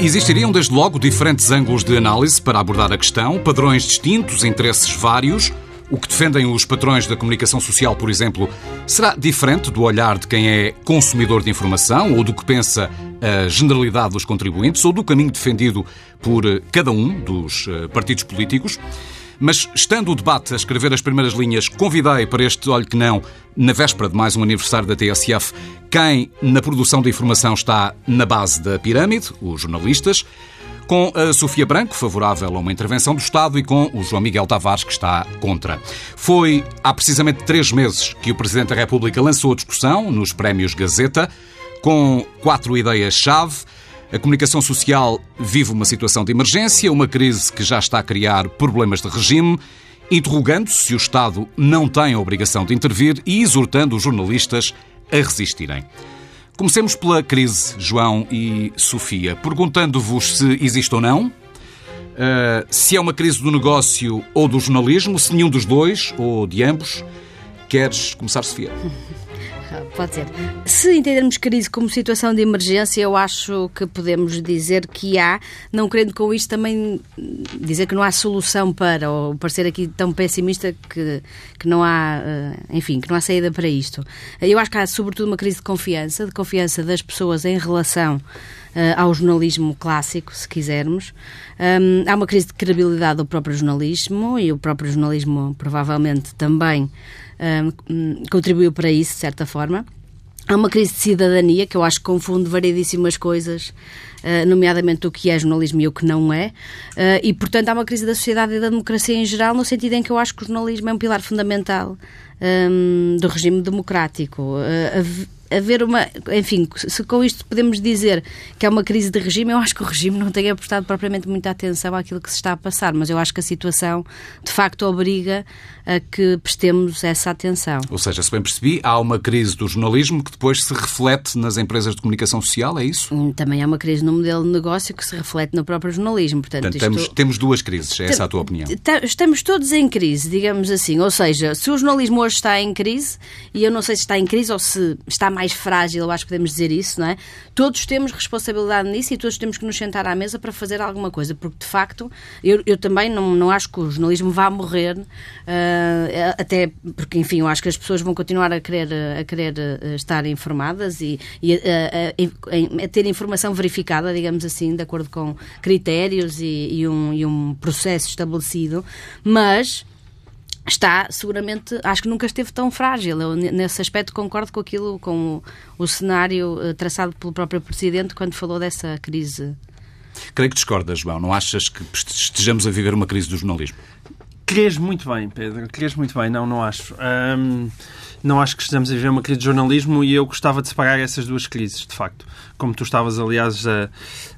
Existiriam, desde logo, diferentes ângulos de análise para abordar a questão, padrões distintos, interesses vários. O que defendem os patrões da comunicação social, por exemplo, será diferente do olhar de quem é consumidor de informação ou do que pensa a generalidade dos contribuintes ou do caminho defendido por cada um dos eh, partidos políticos. Mas, estando o debate a escrever as primeiras linhas, convidei para este Olho que Não, na véspera de mais um aniversário da TSF, quem na produção da informação está na base da pirâmide, os jornalistas, com a Sofia Branco, favorável a uma intervenção do Estado, e com o João Miguel Tavares, que está contra. Foi há precisamente três meses que o Presidente da República lançou a discussão nos prémios Gazeta, com quatro ideias-chave a comunicação social vive uma situação de emergência, uma crise que já está a criar problemas de regime, interrogando se o Estado não tem a obrigação de intervir e exortando os jornalistas a resistirem. Comecemos pela crise, João e Sofia, perguntando-vos se existe ou não, uh, se é uma crise do negócio ou do jornalismo, se nenhum dos dois ou de ambos. Queres começar, Sofia? Pode ser. Se entendermos crise como situação de emergência, eu acho que podemos dizer que há, não querendo com isto também dizer que não há solução para, ou parecer aqui tão pessimista que, que não há, eh, enfim, que não há saída para isto. Eu acho que há sobretudo uma crise de confiança, de confiança das pessoas em relação Uh, ao jornalismo clássico, se quisermos. Um, há uma crise de credibilidade do próprio jornalismo e o próprio jornalismo provavelmente também um, contribuiu para isso, de certa forma. Há uma crise de cidadania que eu acho que confunde variedíssimas coisas, uh, nomeadamente o que é jornalismo e o que não é, uh, e portanto há uma crise da sociedade e da democracia em geral, no sentido em que eu acho que o jornalismo é um pilar fundamental um, do regime democrático. Uh, haver uma. Enfim, se com isto podemos dizer que é uma crise de regime, eu acho que o regime não tem prestado propriamente muita atenção àquilo que se está a passar, mas eu acho que a situação de facto obriga a que prestemos essa atenção. Ou seja, se bem percebi, há uma crise do jornalismo que depois se reflete nas empresas de comunicação social, é isso? Hum, também há uma crise no modelo de negócio que se reflete no próprio jornalismo. Portanto, Portanto temos, isto... temos duas crises, é essa a tua opinião? Estamos todos em crise, digamos assim. Ou seja, se o jornalismo hoje está em crise, e eu não sei se está em crise ou se está mais frágil, eu acho que podemos dizer isso, não é? Todos temos responsabilidade nisso e todos temos que nos sentar à mesa para fazer alguma coisa, porque de facto eu, eu também não, não acho que o jornalismo vá morrer. Uh, até porque, enfim, eu acho que as pessoas vão continuar a querer, a querer uh, estar informadas e, e a, a, ter informação verificada, digamos assim, de acordo com critérios e, e, um, e um processo estabelecido, mas está seguramente, acho que nunca esteve tão frágil. Eu, nesse aspecto, concordo com aquilo, com o, o cenário uh, traçado pelo próprio Presidente quando falou dessa crise. Creio que discordas, João. Não achas que estejamos a viver uma crise do jornalismo? Crês muito bem, Pedro. Crês muito bem. Não, não acho. Um, não acho que estejamos a viver uma crise de jornalismo e eu gostava de separar essas duas crises, de facto. Como tu estavas, aliás, a,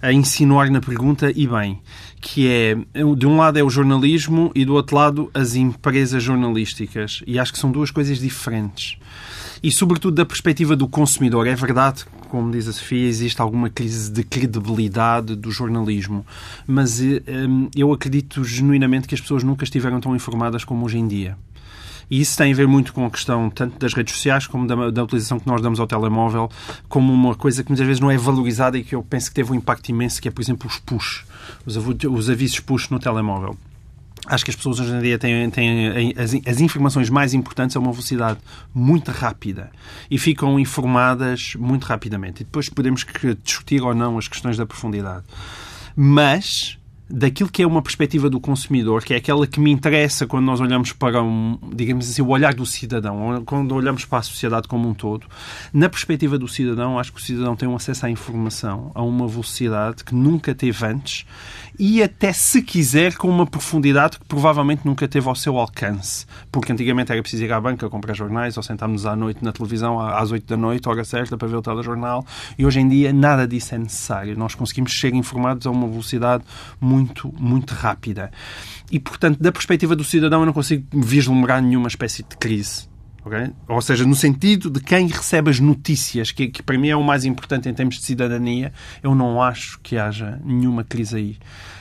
a insinuar na pergunta, e bem, que é, de um lado é o jornalismo e do outro lado as empresas jornalísticas. E acho que são duas coisas diferentes e, sobretudo, da perspectiva do consumidor. É verdade, como diz a Sofia, existe alguma crise de credibilidade do jornalismo, mas eh, eu acredito genuinamente que as pessoas nunca estiveram tão informadas como hoje em dia. E isso tem a ver muito com a questão tanto das redes sociais como da, da, utilização que nós damos ao telemóvel, como uma coisa que muitas vezes não é valorizada e que eu penso que teve um impacto imenso, que é, por exemplo, os push, os, os avisos push no telemóvel. Acho que as pessoas hoje em dia têm, têm as, as, informações mais importantes a uma velocidade muito rápida e ficam informadas muito rapidamente. E depois podemos discutir ou não as questões da profundidade. Mas daquilo que é uma perspectiva do consumidor, que é aquela que me interessa quando nós olhamos para um, digamos assim, o olhar do cidadão, quando olhamos para a sociedade como um todo. Na perspectiva do cidadão, acho que o cidadão tem um acesso à informação a uma velocidade que nunca teve antes e até, se quiser, com uma profundidade que provavelmente nunca teve ao seu alcance. Porque antigamente era preciso ir à banca comprar jornais ou sentarmos à noite na televisão às 8 da noite, hora certa, para ver o telejornal. E hoje em dia nada disso é necessário. Nós conseguimos ser informados a uma velocidade muito, muito rápida. E, portanto, da perspectiva do cidadão, eu não consigo vislumbrar nenhuma espécie de crise. Okay? Ou seja, no sentido de quem recebe as notícias, que, que, para mim é o mais importante em termos de cidadania, eu não acho que haja nenhuma crise aí.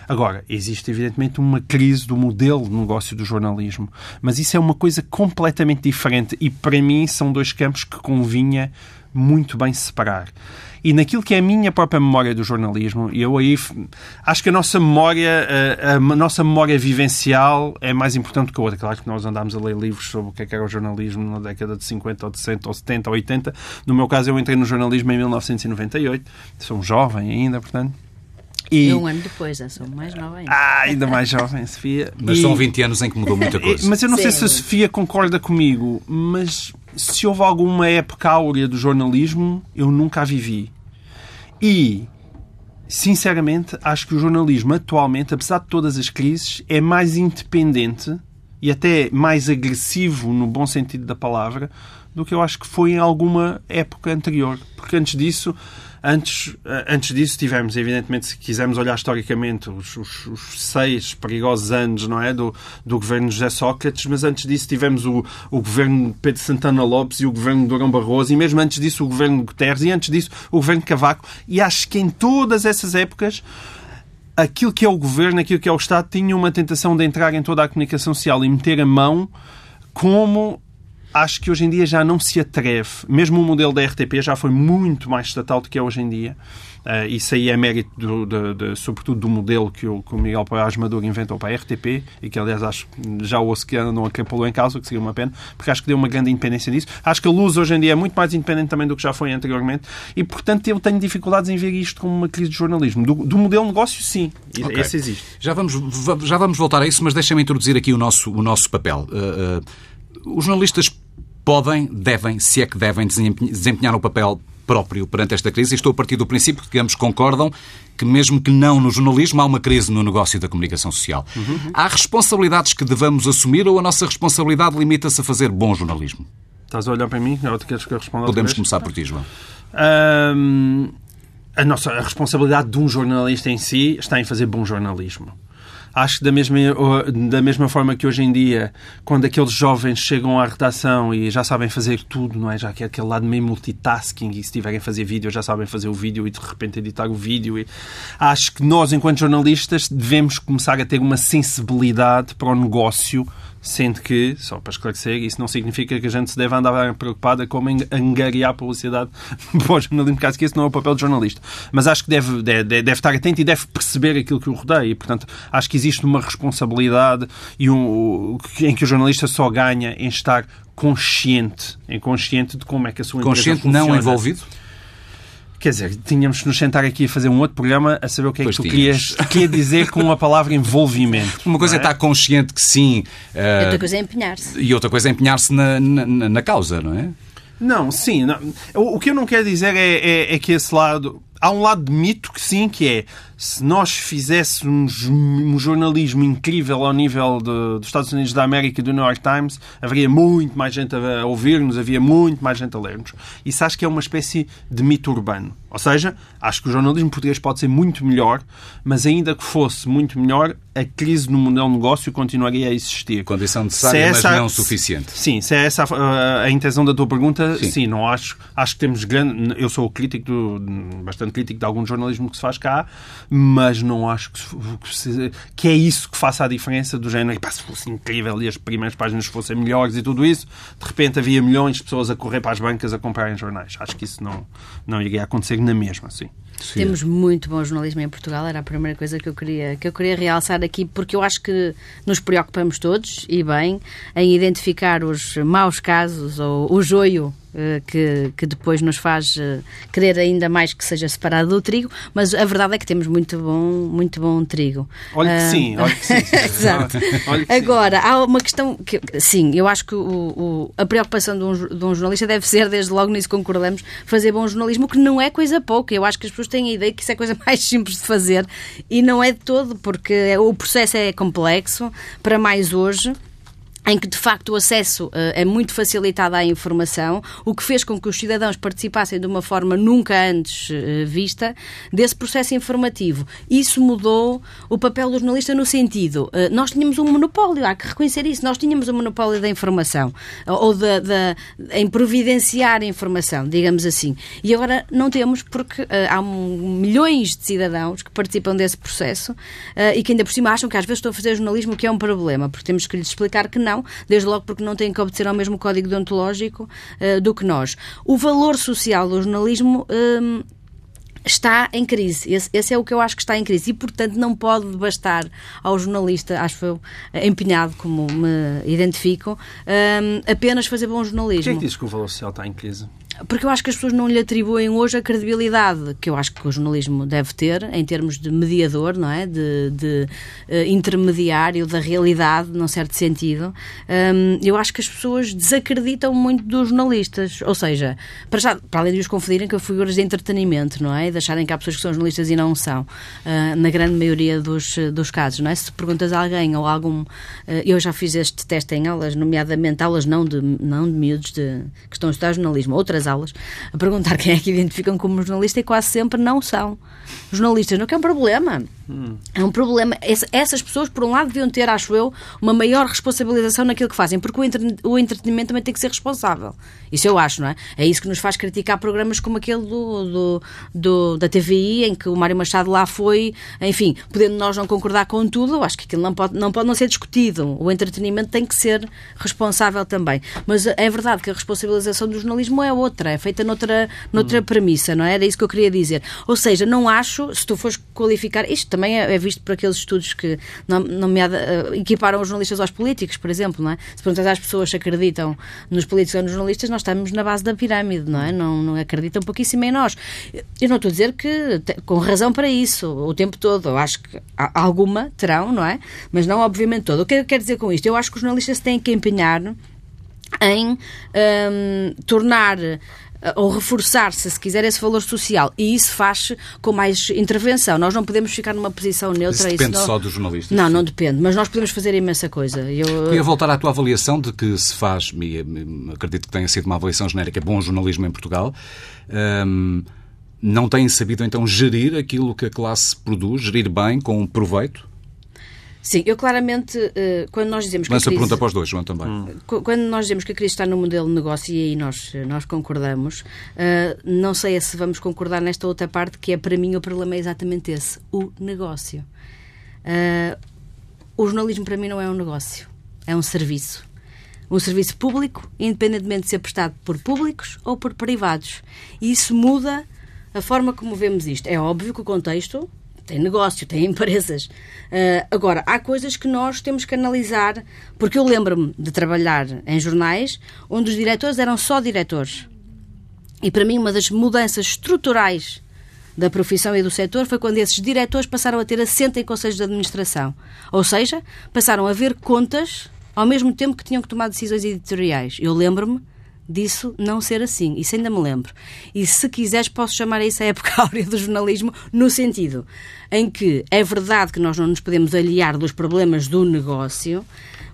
Agora, existe evidentemente uma crise do modelo de negócio do jornalismo, mas isso é uma coisa completamente diferente e para mim são dois campos que convinha muito bem separar. E naquilo que é a minha própria memória do jornalismo, eu aí acho que a nossa memória, a, a, nossa memória vivencial é mais importante que a outra. Claro que nós andámos a ler livros sobre o que, é que era o jornalismo na década de 50, ou de 60, ou 70, ou 80. No meu caso, eu entrei no jornalismo em 1998. Sou um jovem ainda, portanto. E... um ano depois, eu sou mais nova ainda. Ah, ainda mais jovem, Sofia. Mas e... são 20 anos em que mudou muita coisa. Mas eu não Sim. sei se a Sofia concorda comigo, mas se houve alguma época áurea do jornalismo, eu nunca a vivi. E, sinceramente, acho que o jornalismo atualmente, apesar de todas as crises, é mais independente e até mais agressivo, no bom sentido da palavra, do que eu acho que foi em alguma época anterior. Porque antes disso Antes, eh, antes disso, tivemos, evidentemente, se quisermos olhar historicamente, os, os, os seis perigosos anos não é, do, do governo José Sócrates, mas antes disso tivemos o, o governo Pedro Santana Lopes e o governo Durão Barroso, e mesmo antes disso o governo Guterres, e antes disso o governo Cavaco. E acho que em todas essas épocas aquilo que é o governo, aquilo que é o Estado, tinha uma tentação de entrar em toda a comunicação social e meter a mão como acho que hoje em dia já não se atreve. Mesmo o modelo da RTP já foi muito mais estatal do que é hoje em dia. Uh, isso aí é mérito, do, sobretudo, do modelo que o, que o Miguel Paz Maduro inventou para a RTP e que, aliás, acho já ouço que não acapulou em causa, que seria uma pena, porque acho que deu uma grande independência disso. Acho que a Luz hoje em dia é muito mais independente também do que já foi anteriormente e, portanto, eu tenho dificuldades em ver isto como uma crise de jornalismo. Do, do modelo de negócio, sim. Okay. Esse existe. Já vamos, já vamos voltar a isso, mas deixem-me introduzir aqui o nosso, o nosso papel. Uh, uh, os jornalistas podem, devem, se é que devem, desempenhar um papel próprio perante esta crise. E estou a partir do princípio que ambos concordam que, mesmo que não no jornalismo, há uma crise no negócio da comunicação social. Uhum. Há responsabilidades que devamos assumir ou a nossa responsabilidade limita-se a fazer bom jornalismo? Estás a olhar para mim? Ou queres que eu responda Podemos começar por ti, João. a, nossa, a responsabilidade de um jornalista em si está em fazer bom jornalismo. Acho que da mesma, da mesma forma que hoje em dia, quando aqueles jovens chegam à redação e já sabem fazer tudo, não é? Já que é aquele lado meio multitasking e se tiverem a fazer vídeo já sabem fazer o vídeo e de repente editar o vídeo. E... Acho que nós, enquanto jornalistas, devemos começar a ter uma sensibilidade para o negócio Sendo que, só para esclarecer, isso não significa que a gente se deve andar preocupada como angariar publicidade para o jornalismo, caso que esse não é o papel de jornalista. Mas acho que deve, deve, deve estar atento e deve perceber aquilo que o rodeia. E, portanto, acho que existe uma responsabilidade e um, em que o jornalista só ganha em estar consciente, em consciente de como é que a sua consciente empresa funciona. Consciente não envolvido? Quer dizer, tínhamos de nos sentar aqui a fazer um outro programa a saber o que é pois que tu querias, queria dizer com a palavra envolvimento. Uma coisa é? é? estar consciente que sim. Uh, outra coisa é empenhar-se. E outra coisa é empenhar-se na, na, na, causa, não é? Não, sim. Não. O, o que eu não quero dizer é, é, é que esse lado. Há um lado de mito que sim, que é se nós fizéssemos um jornalismo incrível ao nível de, dos Estados Unidos da América e do New York Times, haveria muito mais gente a ouvir-nos, havia muito mais gente a ler-nos. Isso acho que é uma espécie de mito urbano. Ou seja, acho que o jornalismo português pode ser muito melhor, mas ainda que fosse muito melhor, a crise no modelo de negócio continuaria a existir. Condição necessária, é essa, mas não suficiente. Sim, se é essa a, a intenção da tua pergunta, sim. sim, não acho. Acho que temos grande. Eu sou crítico, do, bastante crítico de algum jornalismo que se faz cá, mas não acho que, que, é isso que faça a diferença do género. E, pá, se fosse incrível e as primeiras páginas fossem melhores e tudo isso, de repente havia milhões de pessoas a correr para as bancas a comprarem jornais. Acho que isso não, não iria acontecer na mesma, sim. Sim. Temos muito bom jornalismo em Portugal, era a primeira coisa que eu queria, que eu queria realçar aqui, porque eu acho que nos preocupamos todos, e bem, em identificar os maus casos ou o joio que, que depois nos faz eh, querer ainda mais que seja separado do trigo, mas a verdade é que temos muito bom, muito bom trigo. Olha que sim, olha que sim. Exato. Agora, há uma questão que, sim, eu acho que o, o, a preocupação de um, de um, jornalista deve ser, desde logo nisso concordamos, fazer bom jornalismo, que não é coisa pouca. Eu acho que as pessoas têm a ideia que isso é a coisa mais simples de fazer e não é de todo, porque o processo é complexo, para mais hoje em que de facto o acesso uh, é muito facilitado à informação, o que fez com que os cidadãos participassem de uma forma nunca antes uh, vista desse processo informativo. Isso mudou o papel do jornalista no sentido, uh, nós tínhamos um monopólio, há que reconhecer isso, nós tínhamos um monopólio da informação, ou da, da, em providenciar informação, digamos assim. E agora não temos porque há um, milhões de cidadãos que participam desse processo e que ainda por cima acham que às vezes estão a fazer jornalismo que é um problema, porque temos que lhes explicar que não desde logo porque não têm que obedecer ao mesmo código deontológico uh, do que nós. O valor social do jornalismo. Uh, está em crise. Esse, esse, é o que eu acho que está em crise. E, portanto, não pode bastar ao jornalista, acho eu, empenhado, como me identifico, um, apenas fazer bom jornalismo. Quem é que diz que o valor social está em crise? Porque eu acho que as pessoas não lhe atribuem hoje a credibilidade que eu acho que o jornalismo deve ter em termos de mediador, não é? De, de uh, intermediário da realidade, num certo sentido. Um, eu acho que as pessoas desacreditam muito dos jornalistas. Ou seja, para, já, para além de os confundirem com figuras de entretenimento, não é? E de acharem que há pessoas que são jornalistas e não são, uh, na grande maioria dos, dos casos, não é? Se perguntas a alguém ou a algum. Uh, eu já fiz este teste em aulas, nomeadamente aulas não de, não de miúdos de, que estão a estudar jornalismo, outras das aulas a perguntar quem é que identificam como jornalista e quase sempre não são jornalistas. Não que é um problema. Hum. É um problema. Essas pessoas, por um lado, deviam ter, acho eu, uma maior responsabilização naquilo que fazem, porque o entretenimento também tem que ser responsável. Isso eu acho, não é? É isso que nos faz criticar programas como aquele do, do, do da TVI, em que o Mário Machado lá foi, enfim, podendo nós não concordar com tudo, acho que aquilo não pode, não pode não ser discutido. O entretenimento tem que ser responsável também. Mas é verdade que a responsabilização do jornalismo é outra, é feita noutra, noutra hum. premissa, não é? Era isso que eu queria dizer. Ou seja, não acho, se tu fores qualificar, isto também é, é visto por aqueles estudos que nomeada, uh, equiparam os jornalistas aos políticos, por exemplo, não é? Se perguntas às pessoas se acreditam nos políticos ou nos jornalistas, nós estamos na base da pirâmide, não é? Não, não acreditam pouquíssimo em nós. Eu não estou a dizer que com razão para isso o tempo todo. Eu acho que alguma terão, não é? Mas não obviamente todo. O que eu quero dizer com isto? Eu acho que os jornalistas têm que empenhar em um, tornar ou reforçar-se, se quiser, esse valor social. E isso faz com mais intervenção. Nós não podemos ficar numa posição neutra. Isso depende isso não... só dos jornalistas. Não, não depende. Mas nós podemos fazer imensa coisa. Eu queria voltar à tua avaliação de que se faz, e acredito que tenha sido uma avaliação genérica, bom jornalismo em Portugal. Um, não têm sabido então gerir aquilo que a classe produz, gerir bem, com proveito? Sim, eu claramente, eh, quando nós dizemos que. Lança a crise, pergunta para os dois, João, também. Hum. Quando nós dizemos que a crise está no modelo de negócio, e aí nós, nós concordamos, eh, não sei se vamos concordar nesta outra parte, que é para mim o problema é exatamente esse: o negócio. Eh, o jornalismo para mim não é um negócio, é um serviço. Um serviço público, independentemente de ser prestado por públicos ou por privados. E isso muda a forma como vemos isto. É óbvio que o contexto tem negócio, tem empresas. Uh, agora, há coisas que nós temos que analisar, porque eu lembro-me de trabalhar em jornais onde os diretores eram só diretores. E para mim, uma das mudanças estruturais da profissão e do setor foi quando esses diretores passaram a ter assento em conselhos de administração. Ou seja, passaram a ver contas ao mesmo tempo que tinham que tomar decisões editoriais. Eu lembro-me disso não ser assim. Isso ainda me lembro. E se quiseres, posso chamar isso a época áurea do jornalismo, no sentido em que é verdade que nós não nos podemos aliar dos problemas do negócio,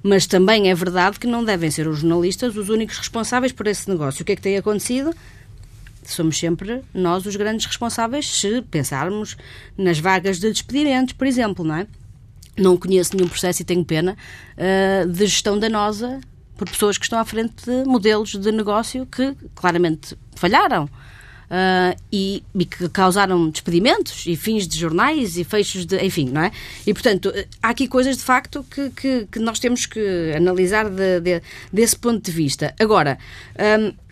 mas também é verdade que não devem ser os jornalistas os únicos responsáveis por esse negócio. O que é que tem acontecido? Somos sempre nós os grandes responsáveis se pensarmos nas vagas de despedimentos, por exemplo, não é? Não conheço nenhum processo e tenho pena uh, de gestão danosa por pessoas que estão à frente de modelos de negócio que claramente falharam. Uh, e, e, que causaram despedimentos e fins de jornais e fechos de. enfim, não é? E, portanto, há aqui coisas de facto que, que, que nós temos que analisar de, de, desse ponto de vista. Agora. Um,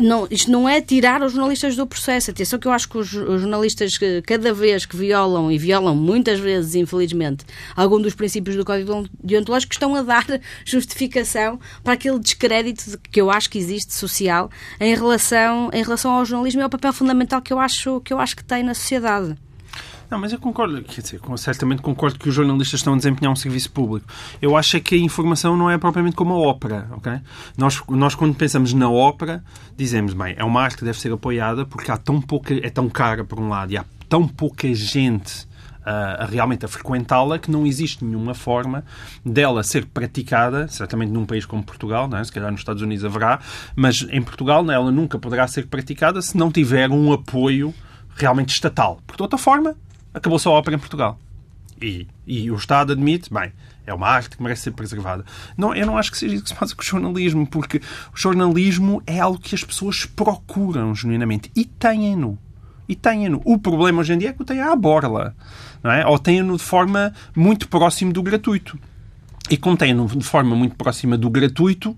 não, isto não é tirar os jornalistas do processo. Atenção que eu acho que os, os, jornalistas, que, cada vez que violam, e violam muitas vezes, infelizmente, algum dos princípios do Código Deontológico, estão a dar justificação para aquele descrédito que eu acho que existe social em relação, em relação ao jornalismo e ao papel fundamental que eu acho que, eu acho que tem na sociedade. Não, mas eu concordo, quer dizer, certamente concordo que os jornalistas estão a desempenhar um serviço público. Eu acho é que a informação não é propriamente como a ópera, ok? Nós, nós quando pensamos na ópera, dizemos, bem, é uma arte que deve ser apoiada porque há tão pouca, é tão cara por um lado e há tão pouca gente a, a, realmente a frequentá-la que não existe nenhuma forma dela ser praticada, certamente num país como Portugal, não é? se calhar nos Estados Unidos haverá, mas em Portugal ela nunca poderá ser praticada se não tiver um apoio realmente estatal. Porque de outra forma, acabou só a ópera em Portugal. E, e o Estado admite, bem, é uma arte que merece ser preservada. Não, eu não acho que seja isso que se passa com o jornalismo, porque o jornalismo é algo que as pessoas procuram genuinamente e têm-no. E têm-no. O problema hoje em dia é que o têm à borla, não é? ou têm-no de forma muito próximo do gratuito. e como tem de forma muito próxima do gratuito,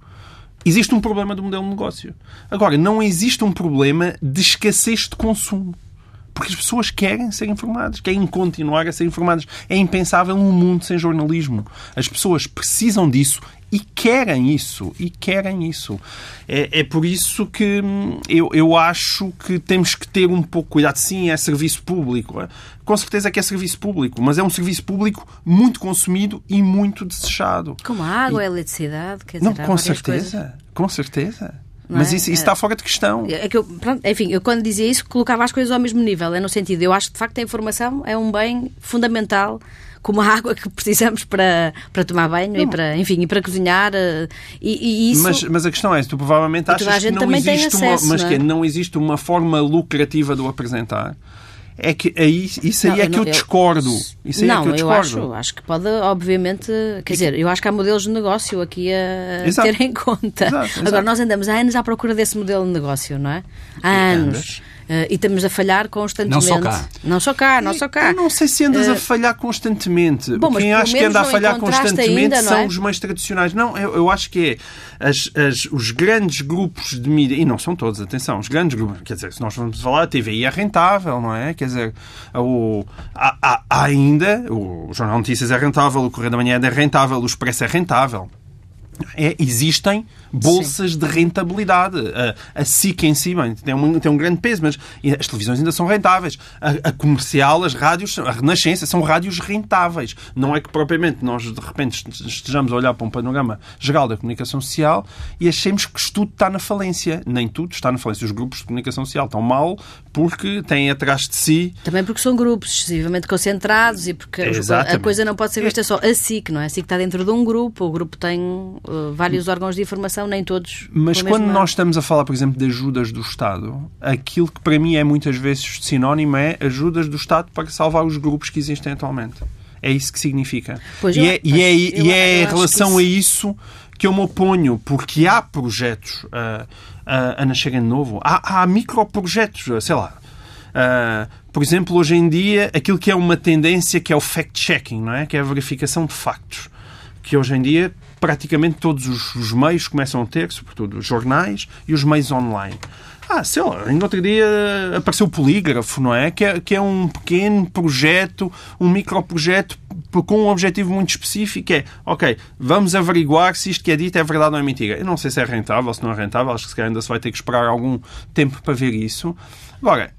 existe um problema do modelo de negócio. Agora, não existe um problema de escassez de consumo. Porque as pessoas querem ser informadas, querem continuar a ser informadas. É impensável um mundo sem jornalismo. As pessoas precisam disso e querem isso, e querem isso. É, é por isso que hum, eu, eu acho que temos que ter um pouco cuidado. Sim, é serviço público. É? Com certeza que é serviço público, mas é um serviço público muito consumido e muito desejado. Como a água, e... a eletricidade, quer dizer, Não, com certeza, coisas. com certeza. Não mas é? isso, isso, está fora de questão. É que eu, pronto, enfim, eu quando dizia isso colocava as coisas ao mesmo nível. É no sentido, eu acho que de facto a informação é um bem fundamental como a água que precisamos para, para tomar banho e para, enfim, e para cozinhar. Eh, e, e isso... mas, mas a questão é, tu provavelmente achas que não existe, acesso, uma, mas não, é? que não existe uma forma lucrativa de o apresentar é que aí, isso aí não, é que eu, eu discordo. Isso aí não, é que eu, discordo. eu acho, acho que pode, obviamente, quer dizer, eu acho que há modelos de negócio aqui a exato. ter em conta. Exato, exato. Agora, nós andamos há anos à procura desse modelo de negócio, não é? Há anos. Uh, e estamos a falhar constantemente. Não só cá. Não só cá, não só cá. Eu não sei se andas uh, a eh, falhar constantemente. Bom, Quem acha que anda a falhar constantemente ainda, são é? os meios tradicionais. Não, eu, eu acho que é as, as, os grandes grupos de mídia, e não são todos, atenção, os grandes grupos, quer dizer, se nós vamos falar, a TVI é rentável, não é? Quer dizer, o, há, há, há ainda, o Jornal Notícias é rentável, o Correio da Manhã é rentável, o Expresso é rentável. É, existem bolsas Sim. de rentabilidade. A, a SIC em si bem, tem, um, tem um grande peso, mas as televisões ainda são rentáveis. A, a, comercial, as rádios, a Renascença, são rádios rentáveis. Não é que propriamente nós, de repente, estejamos a olhar para um panorama geral da comunicação social e achemos que tudo está na falência. Nem tudo está na falência. Os grupos de comunicação social estão mal porque têm atrás de si... Também porque são grupos excessivamente concentrados e porque Exatamente. a coisa não pode ser vista só a SIC, não é? A SIC está dentro de um grupo, o grupo tem uh, vários órgãos de informação nem todos. Mas quando nós estamos a falar, por exemplo, de ajudas do Estado, aquilo que para mim é muitas vezes sinónimo é ajudas do Estado para salvar os grupos que existem atualmente. É isso que significa. Pois e, eu, é, e é, e é em relação isso... a isso que eu me oponho, porque há projetos a, a, a nascerem de novo. Há, há microprojetos, sei lá. Uh, por exemplo, hoje em dia, aquilo que é uma tendência que é o fact-checking, não é? Que é a verificação de factos. Que hoje em dia praticamente todos os, os, meios começam a ter, sobretudo os jornais e os meios online. Ah, sei lá, ainda outro dia apareceu o Polígrafo, não é? Que, é? que é um pequeno projeto, um microprojeto com um objetivo muito específico, é, ok, vamos averiguar se isto que é dito é verdade ou é mentira. Eu não sei se é rentável, se não é rentável, acho que se calhar ainda se vai ter que esperar algum tempo para ver isso. Agora,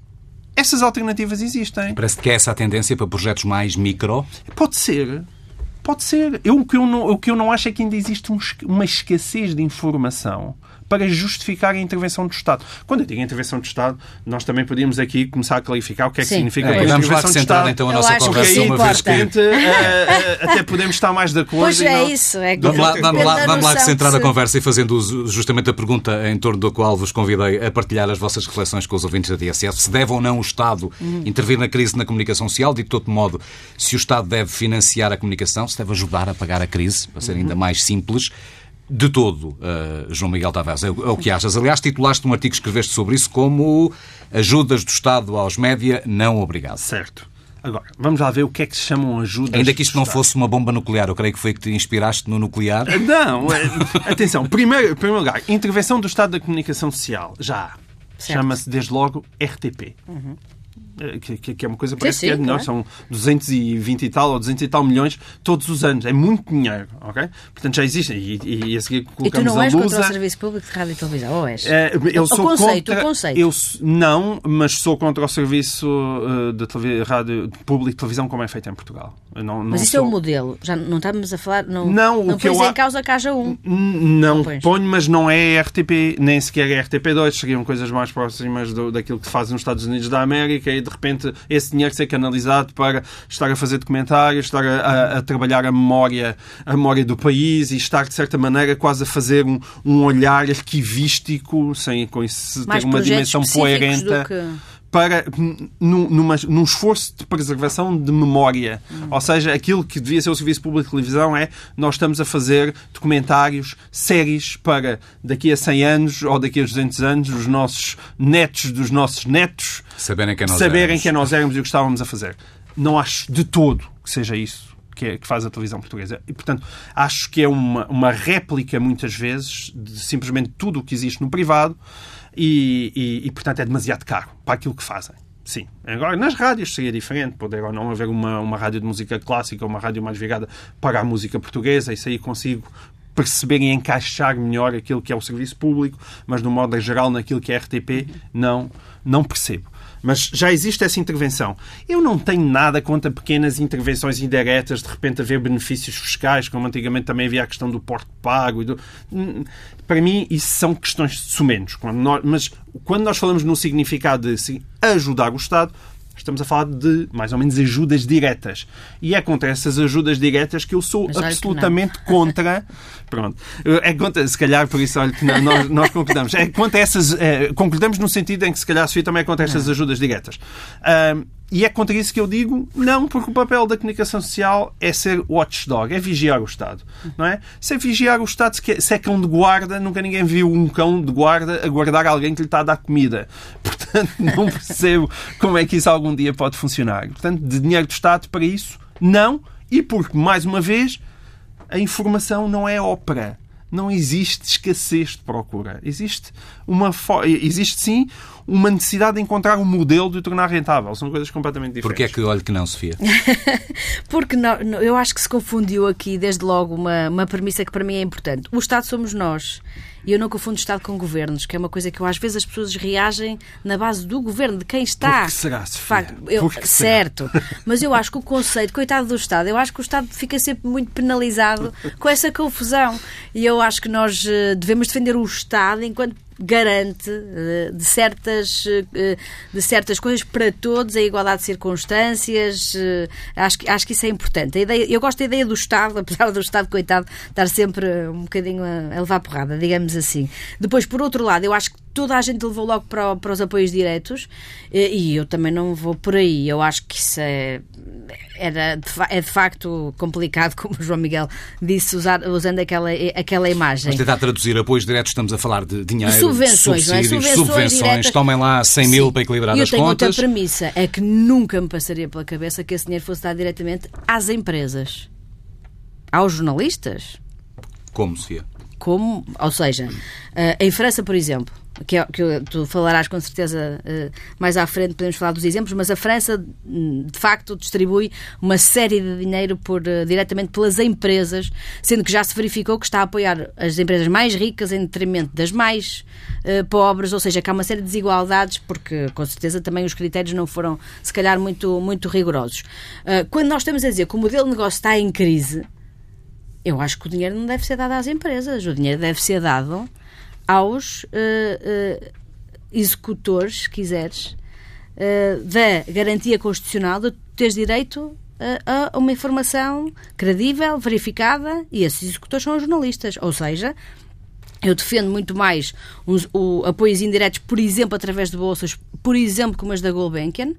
essas alternativas existem. Parece que é essa a tendência para projetos mais micro? Pode ser. Pode ser. Eu, o, que eu não, o que eu não acho é que ainda existe um, uma escassez de informação para justificar a intervenção do Estado. Quando eu digo intervenção do Estado, nós também podíamos aqui começar a clarificar o que é que Sim. significa é, a intervenção do Estado. então a nossa conversa uma vez que... uh, até podemos estar mais de acordo. Pois é não... isso. É que vamos lá, vamos lá, vamos lá centrar a conversa e fazendo justamente a pergunta em torno da qual vos convidei a partilhar as vossas reflexões com os ouvintes da DSF. Se deve ou não o Estado hum. intervir na crise na comunicação social? De todo modo, se o Estado deve financiar a comunicação, se deve ajudar a pagar a crise, para ser ainda uhum. mais simples de todo, uh, João Miguel Tavares. É o, é o, que achas. Aliás, titulaste um artigo que escreveste sobre isso como ajudas do Estado aos média não obrigado. Certo. Agora, vamos lá ver o que é que se chamam ajudas. Ainda que isto não fosse uma bomba nuclear, eu creio que foi que te inspiraste no nuclear. Não, é, atenção, primeiro, em primeiro lugar, intervenção do Estado da comunicação social, já. Chama-se desde logo RTP. Uhum. Eh, que, que, é uma coisa que parece sim, sim, que é de nós, são 220 e tal ou 200 e tal milhões todos os anos. É muito dinheiro, ok? Portanto, já existem. E, e a seguir colocamos e tu não és contra o serviço público de rádio e televisão, ou és? É, eu sou o conceito, contra... o conceito. Eu, não, mas sou contra o serviço uh, de telev... rádio público de televisão como é feito em Portugal. Não, não mas isso sou... é o modelo. Já não estamos a falar... Não, não, não o que eu... em causa que haja um. Não, não ponho, mas não é RTP, nem sequer é RTP2. Seriam coisas mais próximas do, daquilo que fazem nos Estados Unidos da América e, de repente, esse dinheiro ser canalizado para estar a fazer documentários, estar a, a, a, trabalhar a memória, a memória do país e estar, de certa maneira, quase a fazer um, um olhar arquivístico, sem com isso ter uma dimensão coerente. Para numa, num esforço de preservação de memória. Hum. Ou seja, aquilo que devia ser o Serviço Público de Televisão é nós estamos a fazer documentários, séries para daqui a 100 anos ou daqui a 200 anos os nossos netos dos nossos netos saberem quem nós saberem éramos. quem nós éramos e o que estávamos a fazer. Não acho de todo que seja isso que, é, que faz a televisão portuguesa. E, portanto, acho que é uma, uma réplica, muitas vezes, de simplesmente tudo o que existe no privado e, e, e, portanto, é demasiado caro para aquilo que fazem. Sim. Agora, nas rádios seria diferente. Poder ou não haver uma, uma rádio de música clássica ou uma rádio mais virada para a música portuguesa. Isso aí consigo perceber e encaixar melhor aquilo que é o serviço público, mas, no modo geral, naquilo que é RTP, não, não percebo. Mas já existe essa intervenção. Eu não tenho nada contra pequenas intervenções indiretas, de repente haver benefícios fiscais, como antigamente também havia a questão do porto pago. Do... Hum, para mim, isso são questões de sumenos. Mas quando nós falamos no significado de ajudar o Estado, estamos a falar de mais ou menos ajudas diretas. E é contra essas ajudas diretas que eu sou absolutamente contra. Pronto. É contra, se calhar, por isso, olha, que nós, nós concordamos. É contra essas. É, concordamos no sentido em que, se calhar, a Sofia também é contra essas ajudas diretas. Um, e é contra isso que eu digo não, porque o papel da comunicação social é ser watchdog, é vigiar o Estado. Não é? Se é vigiar o Estado, se é cão de guarda, nunca ninguém viu um cão de guarda a guardar alguém que lhe está a dar comida. Portanto, não percebo como é que isso algum dia pode funcionar. Portanto, de dinheiro do Estado para isso, não. E porque, mais uma vez, a informação não é ópera. Não existe escassez de procura. Existe, uma, existe sim uma necessidade de encontrar um modelo de o tornar rentável. São coisas completamente diferentes. Porquê é que olho que não, Sofia? Porque não, eu acho que se confundiu aqui, desde logo, uma, uma premissa que para mim é importante. O Estado somos nós. E eu não confundo Estado com governos, que é uma coisa que eu, às vezes as pessoas reagem na base do governo, de quem está. Por que será, Sofia? Eu, certo. Será? Mas eu acho que o conceito, coitado do Estado, eu acho que o Estado fica sempre muito penalizado com essa confusão. E eu acho que nós eh, devemos defender o Estado enquanto garante eh, de certas, eh, de certas coisas para todos, a igualdade de circunstâncias. Eh, acho, que, acho que isso é importante. Ideia, eu gosto da ideia do Estado, apesar do Estado, coitado, estar sempre um bocadinho a, a levar porrada, digamos assim. Depois, por outro lado, eu acho que toda a gente levou logo para, para os apoios diretos e eu também não vou por aí. Eu acho que isso é, era de, é de facto complicado, como o João Miguel disse, usar, usando aquela, aquela imagem. Mas tentar traduzir apoios diretos, estamos a falar de dinheiro, subvenções, de subsídios, é? subvenções, subvenções tomem lá 100 Sim. mil para equilibrar as contas. Eu tenho outra premissa, é que nunca me passaria pela cabeça que esse dinheiro fosse dado diretamente às empresas. Aos jornalistas. Como, Sofia? Como, ou seja, eh, em França, por exemplo, que, é, que tu falarás com certeza uh, mais à frente, podemos falar dos exemplos, mas a França, hum, de facto, distribui uma série de dinheiro por, uh, diretamente pelas empresas, sendo que já se verificou que está a apoiar as empresas mais ricas em detrimento das mais uh, pobres, ou seja, que há uma série de desigualdades, porque com certeza também os critérios não foram, se calhar, muito, muito rigorosos. quando nós estamos a dizer que o modelo de negócio está em crise, eu acho que o dinheiro não deve ser dado às empresas, o dinheiro deve ser dado aos uh, uh, executores, se quiseres, uh, da garantia constitucional de teres direito a uma informação credível, verificada, e esses executores são os jornalistas. Ou seja, eu defendo muito mais os, o, apoios indiretos, por exemplo, através de bolsas, por exemplo, como as da Gulbenkian,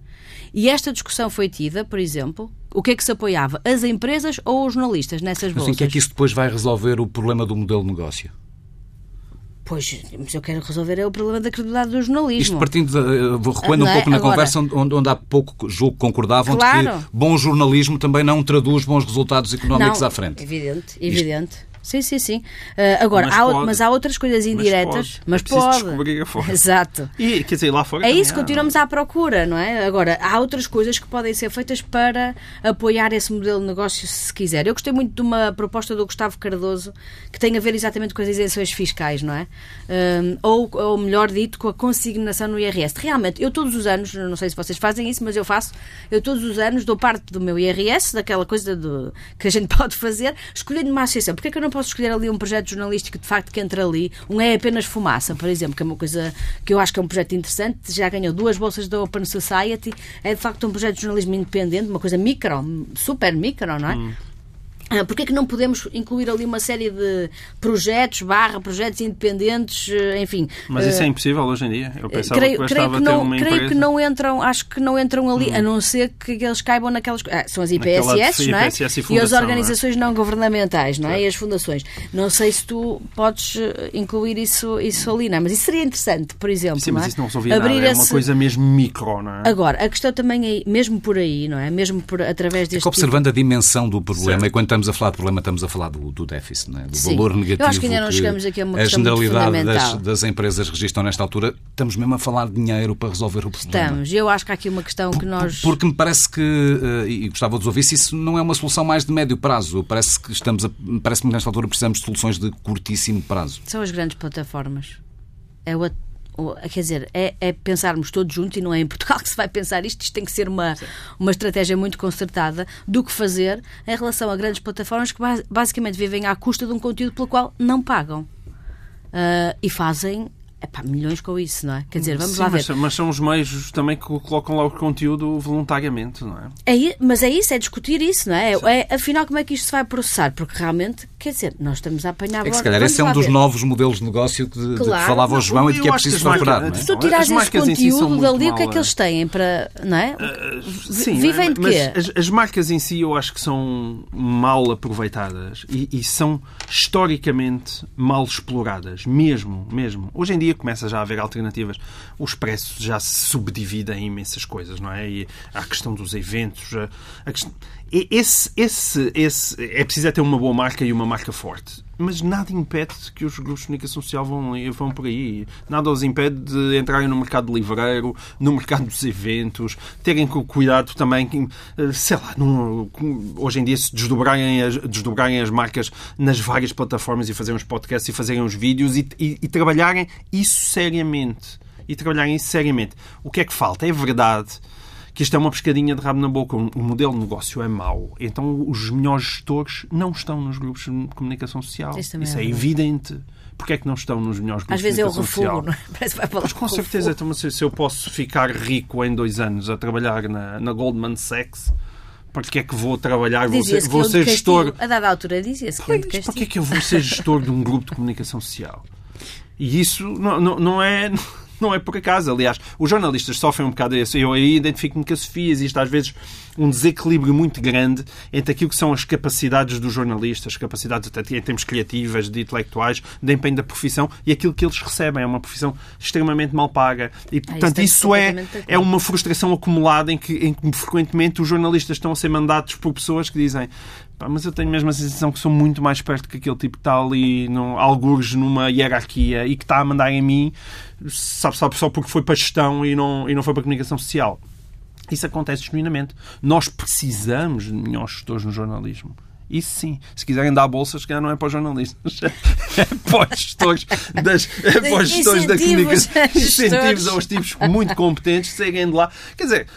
e esta discussão foi tida, por exemplo, o que é que se apoiava? As empresas ou os jornalistas nessas bolsas? Mas em que é que isso depois vai resolver o problema do modelo de negócio? Pois, mas eu quero resolver é o problema da credibilidade do jornalismo. Isto partindo, de, vou recuando um pouco na Agora, conversa onde, onde há pouco julgo concordavam claro. de que bom jornalismo também não traduz bons resultados económicos não, à frente. Evidente, evidente. Isto, Sim, sim, sim. Uh, agora, mas, há, pode. mas há outras coisas indiretas. Mas pode. Mas pode. Fora. Exato. E, quer dizer, lá fora. É isso, continuamos à procura, não é? Agora, há outras coisas que podem ser feitas para apoiar esse modelo de negócio, se quiser. Eu gostei muito de uma proposta do Gustavo Cardoso que tem a ver exatamente com as isenções fiscais, não é? Um, ou, ou melhor dito, com a consignação no IRS. Realmente, eu todos os anos, não sei se vocês fazem isso, mas eu faço, eu todos os anos dou parte do meu IRS, daquela coisa do, que a gente pode fazer, escolhendo uma associação. Porquê é que eu não posso escolher ali um projeto jornalístico de facto que entra ali? Um é apenas fumaça, por exemplo, que é uma coisa que eu acho que é um projeto interessante, já ganhou duas bolsas da Open Society, é de facto um projeto de jornalismo independente, uma coisa micro, super micro, não é? Hum. Ah, Porquê é que não podemos incluir ali uma série de projetos, barra, projetos independentes, eh, enfim. Mas isso eh, é impossível hoje em dia. Eu pensava creio, que creio que ter não, uma creio empresa. Hum. que não entram, acho que não entram ali, a não ser que eles caibam naquelas. Ah, são as IPSS, não é? IPSS e as fundação, organizações não, governamentais, não é? E as fundações. Não sei se tu podes eh, incluir isso, isso ali, não é? Mas isso seria interessante, por exemplo. Sim, não mas é? isso não resolvia nada. É uma esse- coisa mesmo micro, não é? Agora, a questão também é, mesmo por aí, não é? Mesmo por, através deste. Que observando a dimensão do problema, Certo. e quando estamos a falar de problema, estamos a falar do, do déficit, é? do Sim. valor Eu negativo acho que ainda não chegamos aqui a uma a questão generalidade das, das empresas registram nesta altura. Estamos mesmo a falar de dinheiro para resolver o problema. Estamos. Eu acho que há aqui uma questão que nós. Porque me parece que, eh, e gostava de ouvir, se isso não é uma solução mais de médio prazo. Parece que estamos a, parece que nesta altura precisamos de soluções de curtíssimo prazo. São as grandes plataformas. É o, o- quer dizer, é, é pensarmos todos juntos, e não é em Portugal que se vai pensar isto, isto tem que ser uma, uma estratégia muito concertada do que fazer em relação a grandes plataformas que bas- basicamente vivem à custa de um conteúdo pelo qual não pagam. Ah, e fazem epá, milhões com isso, não é? Quer dizer, vamos Sim, lá ver. mas, mas são os meios também que colocam lá o conteúdo voluntariamente, não é? É, mas é isso, é discutir isso, não é? É, afinal, como é que isto se vai processar? Porque realmente, quer dizer, nós estamos a apanhar É que se calhar esse é um dos ver. novos modelos de negócio de, de que Claro. falava o João e de que é que preciso as marcas- procurar. é? Se tu tirares esse marcas em si são conteúdo muito dali, o que é que eles têm para. Não é? Sim, Vivem de mas quê? As, as marcas em si eu acho que são mal aproveitadas e, e são historicamente mal exploradas, mesmo, mesmo. Hoje em dia começa já a haver alternativas. O Expresso já se subdivide em imensas coisas, não é? E há a questão dos eventos, a, a questão... Esse, esse, esse, é preciso é ter uma boa marca e uma marca forte. Mas nada impede que os grupos de comunicação social vão, vão por aí. Nada os impede de entrarem no mercado livreiro, no mercado dos eventos, terem cu- cuidado também, eh, sei lá, num- hoje em dia se desdobrarem as, desdobrarem as marcas nas várias plataformas e fazerem os podcasts e fazerem os vídeos e, e- e trabalharem isso seriamente. E trabalharem isso seriamente. O que é que falta? É verdade que isto é uma pescadinha de rabo na boca. O modelo de negócio é mau. Então os melhores gestores não estão nos grupos de comunicação social. Isso também Isso é é, evidente. Porquê é que não estão nos melhores grupos Às vezes é comunicação refugo, social? não é? Parece que vai falar Mas com certeza, então, se eu posso ficar rico em dois anos a trabalhar na, na Goldman Sachs, porque é que vou trabalhar? Vou ser, que vou ser gestor. A dada altura dizia-se que Leão de. Porquê é que eu vou ser gestor de um grupo de comunicação social? E isso não, não, não é. Não é por acaso, aliás, os jornalistas sofrem um bocado isso. Eu aí identifico-me com a Sofia. Existe às vezes um desequilíbrio muito grande entre aquilo que são as capacidades dos jornalistas, capacidades até em termos criativas, de intelectuais, de empenho da profissão e aquilo que eles recebem. É uma profissão extremamente mal paga. E, portanto, tenho isso é, é uma frustração acumulada em que, em que frequentemente os jornalistas estão a ser mandados por pessoas que dizem mas eu tenho mesmo a sensação que sou muito mais perto que aquele tipo que está ali, no, algures numa hierarquia e que está a mandar em mim, sabe, sabe só porque foi para gestão e não, e não foi para comunicação social. Isso acontece genuinamente. Nós precisamos de melhores gestores no jornalismo. Isso sim. Se quiserem dar bolsas, se calhar não é para os jornalistas. É para os gestores, das, é para os gestores da comunicação. Incentivos aos tipos muito competentes saírem de lá. Quer dizer,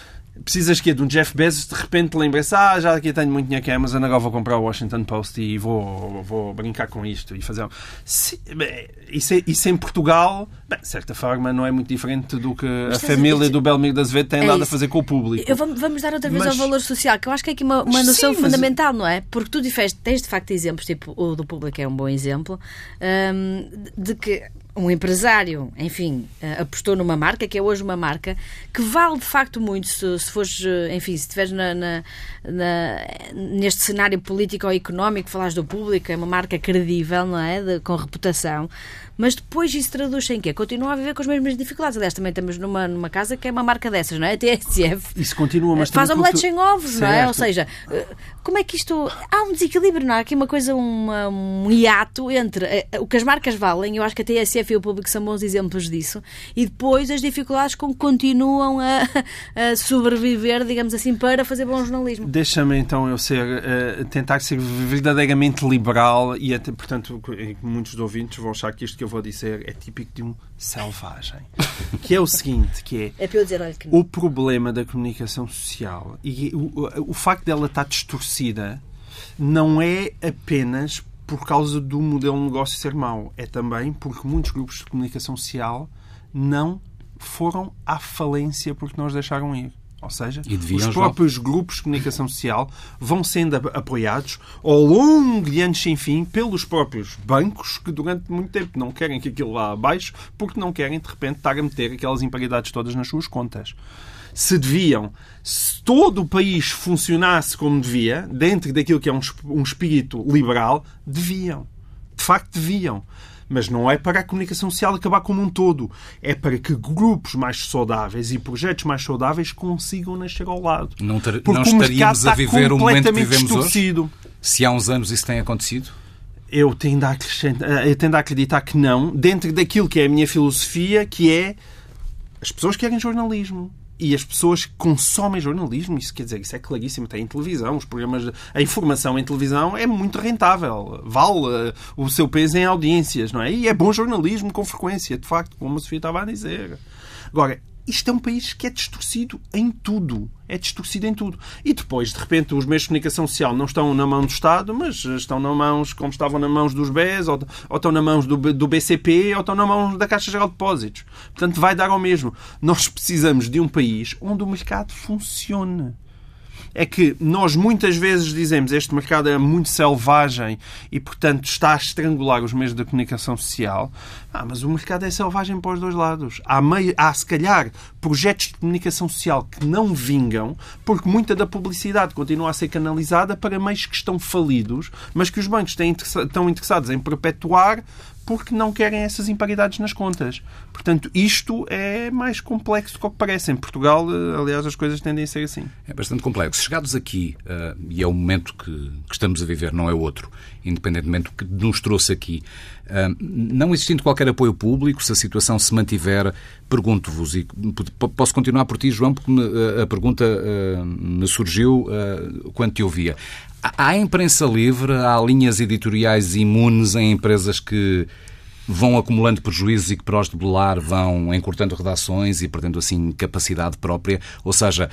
precisas que de um Jeff Bezos, de repente lembra-se, ah, já aqui tenho muito dinheiro que a Amazon, agora vou comprar o Washington Post e vou, vou brincar com isto e fazer... Se, bem, isso, é- isso em Portugal, bem, de certa forma, não é muito diferente do que a estás a família do Belmiro da Azevedo tem É andado a isso. fazer com o público. Eu vamos, dar outra vez Mas- ao valor social, que eu acho que é aqui uma, uma Mas noção sim, mas- fundamental, não é? Porque tu difeste, tens de facto exemplos, tipo o do público é um bom exemplo, hum, de que um empresário, enfim, eh, apostou numa marca, que é hoje uma marca, que vale de facto muito se, se fores, eh, enfim, se estiveres na, na- na- neste cenário político ou económico, falares do público, é uma marca credível, não é? De- com reputação. Mas depois isso traduz em quê? Continua a viver com as mesmas dificuldades. Aliás, também estamos numa, numa casa que é uma marca dessas, não é? A TSF. Isso continua, mas Faz também omeletes cultu- sem ovos, não é? Ou seja, eh, como é que isto. Há um desequilíbrio, não há? Aqui uma coisa, uma- um hiato entre eh, o que as marcas valem, eu acho que a TSF e o público são bons exemplos disso, e depois as dificuldades com que continuam a, a sobreviver, digamos assim, para fazer bom jornalismo. Deixa-me então eu ser, eh, tentar ser verdadeiramente liberal e até, portanto, eh, muitos ouvintes vão achar que isto que eu vou dizer é típico de um selvagem. Que é o seguinte, que é É para eu dizer, olha que não. o problema da comunicação social e o, o, o facto dela estar distorcida não é apenas por causa do modelo de negócio ser mau, é também porque muitos grupos de comunicação social não foram à falência porque nós deixaram ir. Ou seja, os próprios grupos de comunicação social vão sendo apoiados ao longo de anos sem fim pelos próprios bancos que durante muito tempo não querem que aquilo vá abaixo porque não querem, de repente, estar a meter aquelas imparidades todas nas suas contas. Se deviam, se todo o país funcionasse como devia, dentro daquilo que é um, um espírito liberal, deviam. De facto, deviam. Mas não é para a comunicação social acabar como um todo. É para que grupos mais saudáveis e projetos mais saudáveis consigam nascer ao lado. Não, ter, não estaríamos a viver o momento que vivemos hoje? Se há uns anos isso tem acontecido? Eu tendo, a eu tendo a acreditar que não, dentro daquilo que é a minha filosofia, que é as pessoas querem jornalismo e as pessoas consomem jornalismo, isso quer dizer, isso é claríssimo, tem em televisão, os programas, a informação em televisão é muito rentável, vale uh, o seu peso em audiências, não é? E é bom jornalismo com frequência, de facto, como a Sofia estava a dizer. Agora, isto é um país que é distorcido em tudo. É distorcido em tudo. E depois, de repente, os meios de comunicação social não estão na mão do Estado, mas estão na mãos, como estavam na mãos dos BES, ou, ou estão na mãos do, do BCP, ou estão na mãos da Caixa Geral de Depósitos. Portanto, vai dar ao mesmo. Nós precisamos de um país onde o mercado funcione é que nós muitas vezes dizemos este mercado é muito selvagem e, portanto, está a estrangular os meios da comunicação social. Ah, mas o mercado é selvagem para os dois lados. Há, meio, há, se calhar, projetos de comunicação social que não vingam porque muita da publicidade continua a ser canalizada para meios que estão falidos, mas que os bancos têm, estão interessados em perpetuar porque não querem essas imparidades nas contas. Portanto, isto é mais complexo do que, que parece. Em Portugal, eh, aliás, as coisas tendem a ser assim. É bastante complexo. Chegados aqui, uh, e é o momento que, que, estamos a viver, não é outro, independentemente do que nos trouxe aqui, uh, não existindo qualquer apoio público, se a situação se mantiver, pergunto-vos, e posso continuar por ti, João, porque me, a pergunta uh, me surgiu quando te ouvia. Há imprensa livre, há linhas editoriais imunes em empresas que vão acumulando prejuízos e que para os debelar vão encurtando redações e perdendo assim capacidade própria. Ou seja,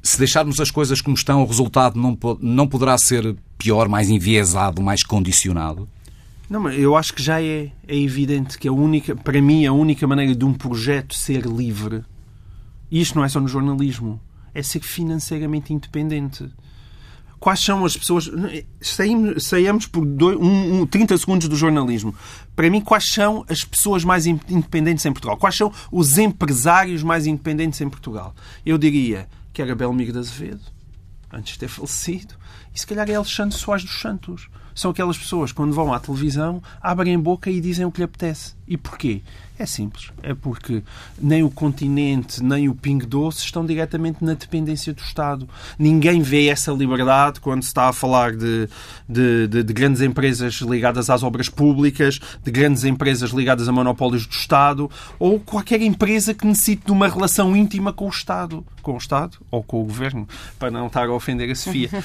se deixarmos as coisas como estão, o resultado não, não poderá ser pior, mais enviesado, mais condicionado? Não, eu acho que já é, é evidente que a única, para mim, a única maneira de um projeto ser livre, e isto não é só no jornalismo, é ser financeiramente independente quais são as pessoas. Saímos, saímos por dois, um, um, 30 segundos do jornalismo. Para mim, quais são as pessoas mais independentes em Portugal? Quais são os empresários mais independentes em Portugal? Eu diria que era Belmiro de Azevedo, antes de ter falecido, e se calhar é Alexandre Soares dos Santos. São aquelas pessoas, quando vão à televisão, abrem boca e dizem o que lhe apetece. E porquê? É simples. É porque nem o continente, nem o Ping Doce estão diretamente na dependência do Estado. Ninguém vê essa liberdade quando se está a falar de, de, de, de grandes empresas ligadas às obras públicas, de grandes empresas ligadas a monopólios do Estado, ou qualquer empresa que necessite de uma relação íntima com o Estado. Com o Estado ou com o Governo, para não estar a ofender a Sofia.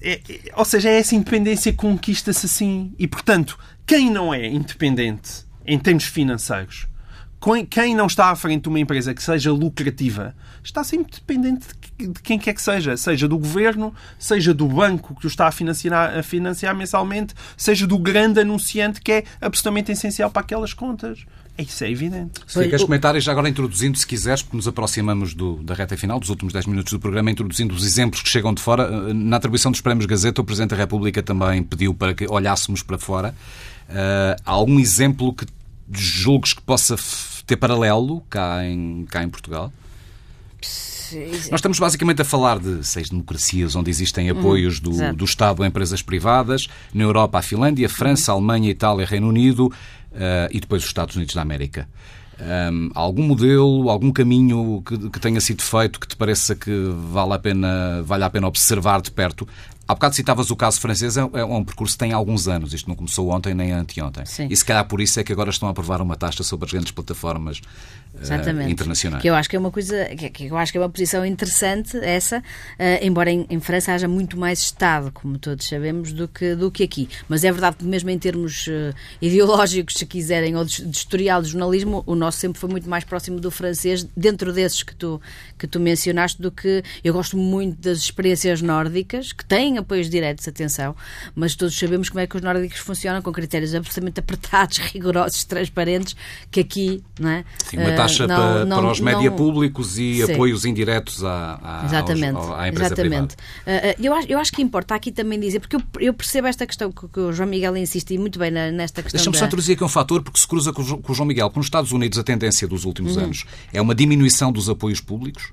É, é, ou seja, é essa independência conquista-se assim. E, portanto, quem não é independente em termos financeiros, quem não está à frente de uma empresa que seja lucrativa está sempre dependente de quem quer que seja, seja do governo, seja do banco que o está a financiar, a financiar mensalmente, seja do grande anunciante que é absolutamente essencial para aquelas contas. Isso é evidente. Se queres comentar, e já agora introduzindo, se quiseres, porque nos aproximamos do, da reta final, dos últimos 10 minutos do programa, introduzindo os exemplos que chegam de fora. Eh, na atribuição dos prémios Gazeta, o Presidente da República também pediu para que olhássemos para fora. Uh, há algum exemplo que julgues que possa ter paralelo cá em, cá em Portugal? Nós estamos basicamente a falar de seis democracias onde existem hum, apoios do, do Estado a empresas privadas. Na Europa, a Finlândia, França, Alemanha, Itália, Reino Unido e depois os Estados Unidos da América. Um, algum modelo, algum caminho que, que, tenha sido feito que te pareça que vale a pena, vale a pena observar de perto? Há bocado citavas o caso francês, é, é um percurso que tem alguns anos. Isto não começou ontem nem anteontem. Sim. E se calhar por isso é que agora estão a aprovar uma taxa sobre as grandes plataformas uh, internacionais. Que eu acho que é uma coisa, que, eu acho que é uma posição interessante essa, uh, embora em, em, França haja muito mais Estado, como todos sabemos, do que, do que aqui. Mas é verdade que mesmo em termos uh, ideológicos, se quiserem, ou de, de historial de jornalismo, o nosso sempre foi muito mais próximo do francês, dentro desses que tu, que tu mencionaste, do que eu gosto muito das experiências nórdicas, que têm têm apoios diretos, atenção, mas todos sabemos como é que os nórdicos funcionam com critérios absolutamente apertados, rigorosos, transparentes, que aqui, não é? Sim, uma taxa não, para, não, para, os média públicos e Sim. apoios indiretos à, à, exatamente, aos, à empresa exatamente. privada. Uh, eu, acho, eu acho que importa aqui também dizer, porque eu, eu percebo esta questão que, que, o João Miguel insiste muito bem nesta questão. Deixa-me da... só introduzir aqui um fator, porque se cruza com, com o João Miguel, porque nos Estados Unidos a tendência dos últimos uhum. anos é uma diminuição dos apoios públicos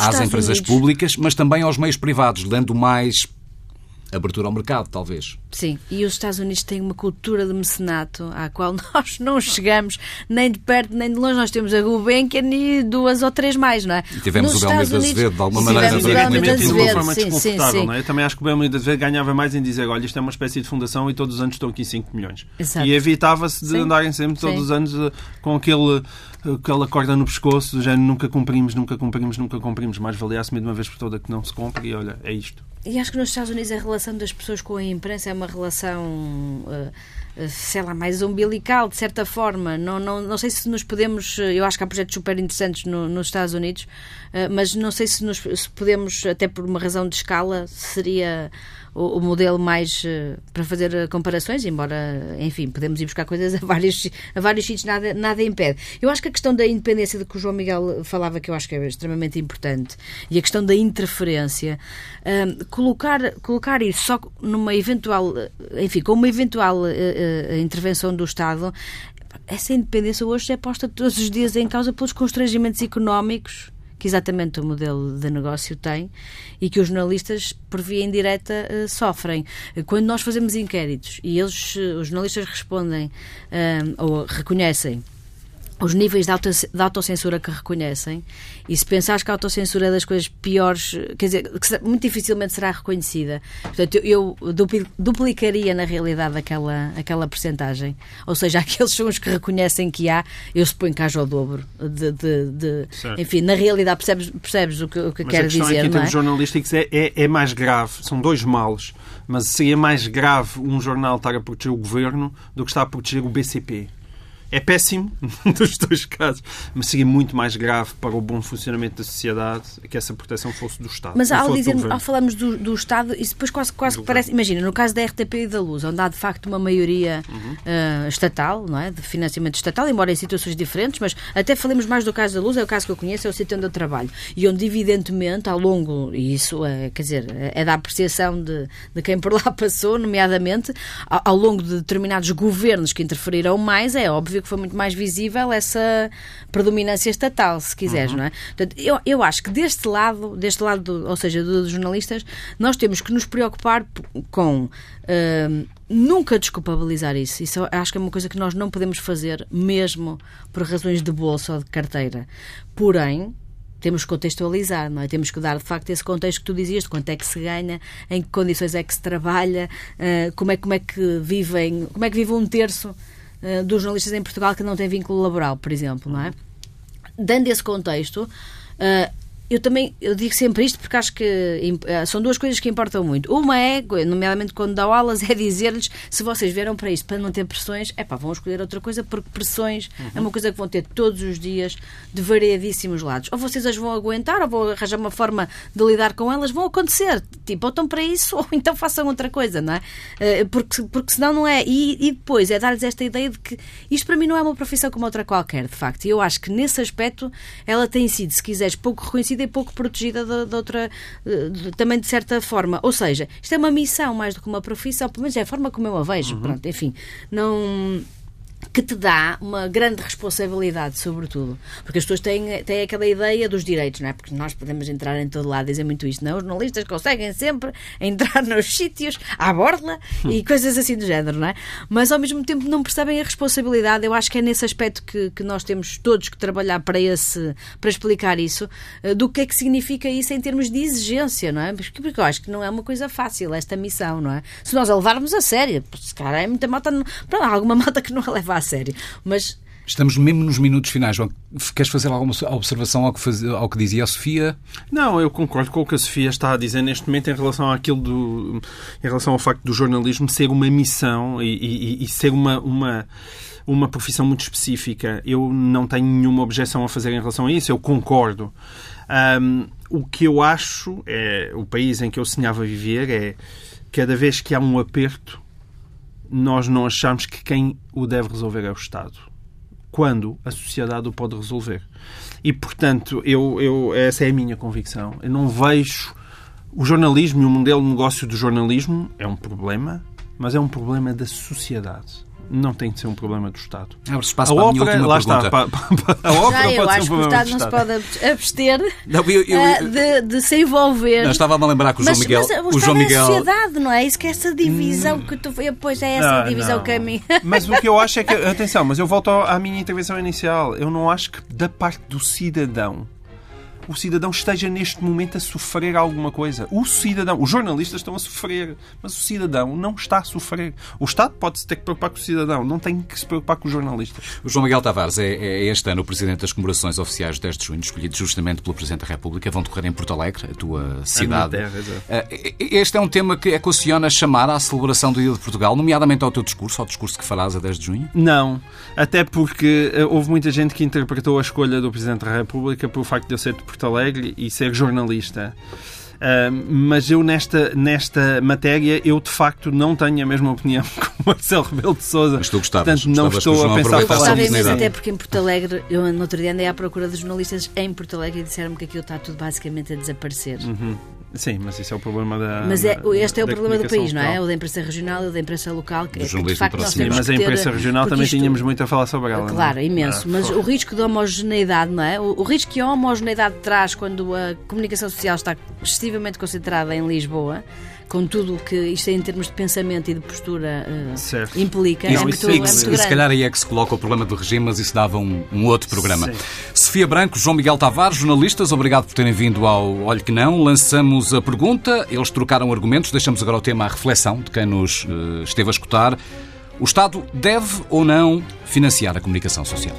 às empresas Unidos... públicas, mas também aos meios privados, dando mais abertura ao mercado, talvez. Sim, e os Estados Unidos têm uma cultura de mecenato à qual nós não chegamos nem de perto nem de longe. Nós temos a Gulbenkian e duas ou três mais, não é? E tivemos Nos o Belmiro de Azevedo, de alguma maneira. Tivemos o Belmiro de Azevedo, sim, sim, sim. Não é? Eu também acho que o Belmiro Azevedo ganhava mais em dizer, olha, isto é uma espécie de fundação e todos os anos estão aqui 5 milhões. Exato. E evitava-se de sim. andarem sempre todos sim. os anos eh, com aquele aquela corda no pescoço, do género nunca cumprimos, nunca cumprimos, nunca cumprimos. Mais valia assumir de uma vez por toda que não se cumpre e olha, é isto. E acho que nos Estados Unidos a relação das pessoas com a imprensa é uma relação, uh, sei lá, mais umbilical, de certa forma. Não, não, não sei se nos podemos. Eu acho que há projetos super interessantes no, nos Estados Unidos, uh, mas não sei se, nos, se podemos, até por uma razão de escala, seria o, o modelo mais uh, para fazer eh, comparações, embora, enfim, podemos ir buscar coisas a vários, a vários sítios, nada, nada impede. Eu acho que a questão da independência de que o João Miguel falava, que eu acho que é extremamente importante, e a questão da interferência, uh, colocar, colocar isso só numa eventual, enfim, com uma eventual uh, intervenção do Estado, essa independência hoje é posta todos os dias em causa pelos constrangimentos económicos que exatamente o modelo de negócio tem e que os jornalistas, por via indireta, eh, sofrem. Quando nós fazemos inquéritos e eles, eh, os jornalistas respondem eh, ou reconhecem os níveis de, auto, de autocensura que reconhecem, e se pensares que a autocensura é das coisas piores, quer dizer, que muito dificilmente será reconhecida. Portanto, eu, duplicaria na realidade aquela, aquela percentagem. Ou seja, aqueles são os que reconhecem que há, eu suponho que haja o dobro. De, de, de enfim, na realidade, percebes, percebes o que, o que mas quero dizer. Aqui, em termos é? jornalísticos, é, é, é mais grave. São dois males. Mas seria mais grave um jornal estar a proteger o governo do que estar a proteger o BCP. É péssimo nos dois casos, mas seria muito mais grave para o bom funcionamento da sociedade que essa proteção fosse do Estado. Mas ao, dizer, ao falarmos do, do, Estado, isso depois quase, quase que parece. Imagina, no caso da RTP e da Luz, onde há de facto uma maioria uhum. uh, estatal, não é? de financiamento estatal, embora em situações diferentes, mas até falemos mais do caso da Luz, é o caso que eu conheço, é o sítio onde eu trabalho. E onde, evidentemente, ao longo, e isso é, quer dizer, é da apreciação de, de quem por lá passou, nomeadamente, ao, ao longo de determinados governos que interferiram mais, é óbvio que foi muito mais visível essa predominância estatal, se quiseres, uhum. não é? Portanto, eu, eu acho que deste lado, deste lado, do, ou seja, dos jornalistas, nós temos que nos preocupar com uh, nunca desculpabilizar isso. Isso acho que é uma coisa que nós não podemos fazer, mesmo por razões de bolsa ou de carteira. Porém, temos que contextualizar, não é? Temos que dar, de facto, esse contexto que tu dizias, de quanto é que se ganha, em que condições é que se trabalha, uh, como, é, como é que vivem, como é que vive um terço uh, dos jornalistas em Portugal que não têm vínculo laboral, por exemplo, não é? Dando esse contexto, uh, eu também eu digo sempre isto porque acho que eh, são duas coisas que importam muito. Uma é, nomeadamente quando dá aulas, é dizer-lhes se vocês vieram para isto para não ter pressões, é pá, vão escolher outra coisa porque pressões uhum. é uma coisa que vão ter todos os dias de variadíssimos lados. Ou vocês as vão aguentar, ou vão arranjar uma forma de lidar com elas, vão acontecer. Tipo, ou estão para isso, ou então façam outra coisa, não é? Eh, porque, porque senão não é. E, e depois é dar-lhes esta ideia de que isto para mim não é uma profissão como outra qualquer, de facto. E eu acho que nesse aspecto ela tem sido, se quiseres, pouco reconhecida e pouco protegida de, de outra, de, também de certa forma. Ou seja, isto é uma missão mais do que uma profissão, pelo menos é a forma como eu a vejo. Uhum. Pronto, enfim, não que te dá uma grande responsabilidade, sobretudo. Porque as pessoas têm, têm aquela ideia dos direitos, não é? Porque nós podemos entrar em todo lado, dizer muito isto, não? Os jornalistas conseguem sempre entrar nos sítios, à borla e coisas assim do género, não é? Mas ao mesmo tempo não percebem a responsabilidade. Eu acho que é nesse aspecto que, que nós temos todos que trabalhar para, esse, para explicar isso, eh, do que é que significa isso em termos de exigência, não é? Porque, porque eu acho que não é uma coisa fácil esta missão, não é? Se nós a levarmos a sério, se cara é muita malta, pronto, há alguma malta que não a leva a sério. Mas Estamos mesmo nos minutos finais, João. Queres fazer alguma observação ao que, faz, ao que dizia a Sofia? Não, eu concordo com o que a Sofia está a dizer neste momento em relação àquilo do. em relação ao facto do jornalismo ser uma missão e, e, e ser uma, uma, uma profissão muito específica. Eu não tenho nenhuma objeção a fazer em relação a isso, eu concordo. Um, o que eu acho é o país em que eu sonhava viver é cada vez que há um aperto nós não achamos que quem o deve resolver é o Estado. Quando a sociedade o pode resolver. E portanto eu, eu essa é a minha convicção. Eu não vejo o jornalismo e o modelo de negócio do jornalismo é um problema mas é um problema da sociedade não tem de ser um problema do Estado. Abre espaço a para ópera, a minha lá pergunta. está. a ópera Já, eu pode acho ser um que o Estado não se pode abster não, eu, eu, eh, de, de, se envolver. Não, estava-me a lembrar que o João mas, Miguel... Mas, o, João Miguel... é a sociedade, não é? Isso que é essa divisão hum... que tu... Pois é essa não, divisão não. que a mim... Mas o que eu acho é que... Atenção, mas eu volto à minha intervenção inicial. Eu não acho que da parte do cidadão o cidadão esteja neste momento a sofrer alguma coisa. O cidadão, os jornalistas estão a sofrer, mas o cidadão não está a sofrer. O Estado pode-se ter que preocupar com o cidadão, não tem que se preocupar com os jornalistas. O João Miguel Tavares é, é este ano o Presidente das comemorações oficiais de 10 de junho, escolhido justamente pelo Presidente da República. Vão decorrer em Porto Alegre, a tua cidade. A terra, eh, este é um tema que equaciona chamar à celebração do Dia de Portugal, nomeadamente ao teu discurso, ao discurso que farás a 10 de junho? Não, até porque eh, houve muita gente que interpretou a escolha do Presidente da República pelo facto de eu ser de Porto Alegre e ser jornalista. Uh, mas eu nesta, nesta matéria eu de facto não tenho a mesma opinião que o Marcelo Rebelo de Sousa. Mas tu gostavas, Portanto, não estou a pensar falar nisso. Até porque em Porto Alegre, eu no outro dia andei à procura dos jornalistas em Porto Alegre e disseram-me que aquilo está tudo basicamente a desaparecer. Uhum. Sim, mas isso é o problema da. Mas é, este é o problema do país, não é? O da imprensa regional e o da imprensa local. Que, é que de facto, nós Sim, mas a imprensa regional também isto, tínhamos muito a falar sobre ela. Claro, imenso. Ah, mas o risco de homogeneidade, não é? O, o, risco que a homogeneidade traz quando a comunicação social está excessivamente concentrada em Lisboa com tudo o que isto em termos de pensamento e de postura uh, implica. Não, é muito, e, é se, se calhar aí é que se coloca o problema do regime, mas isso dava um, um outro programa. Sim. Sofia Branco, João Miguel Tavares, jornalistas, obrigado por terem vindo ao Olhe Que Não. Lançamos a pergunta, eles trocaram argumentos, deixamos agora o tema à reflexão de quem nos uh, esteve a escutar. O Estado deve ou não financiar a comunicação social?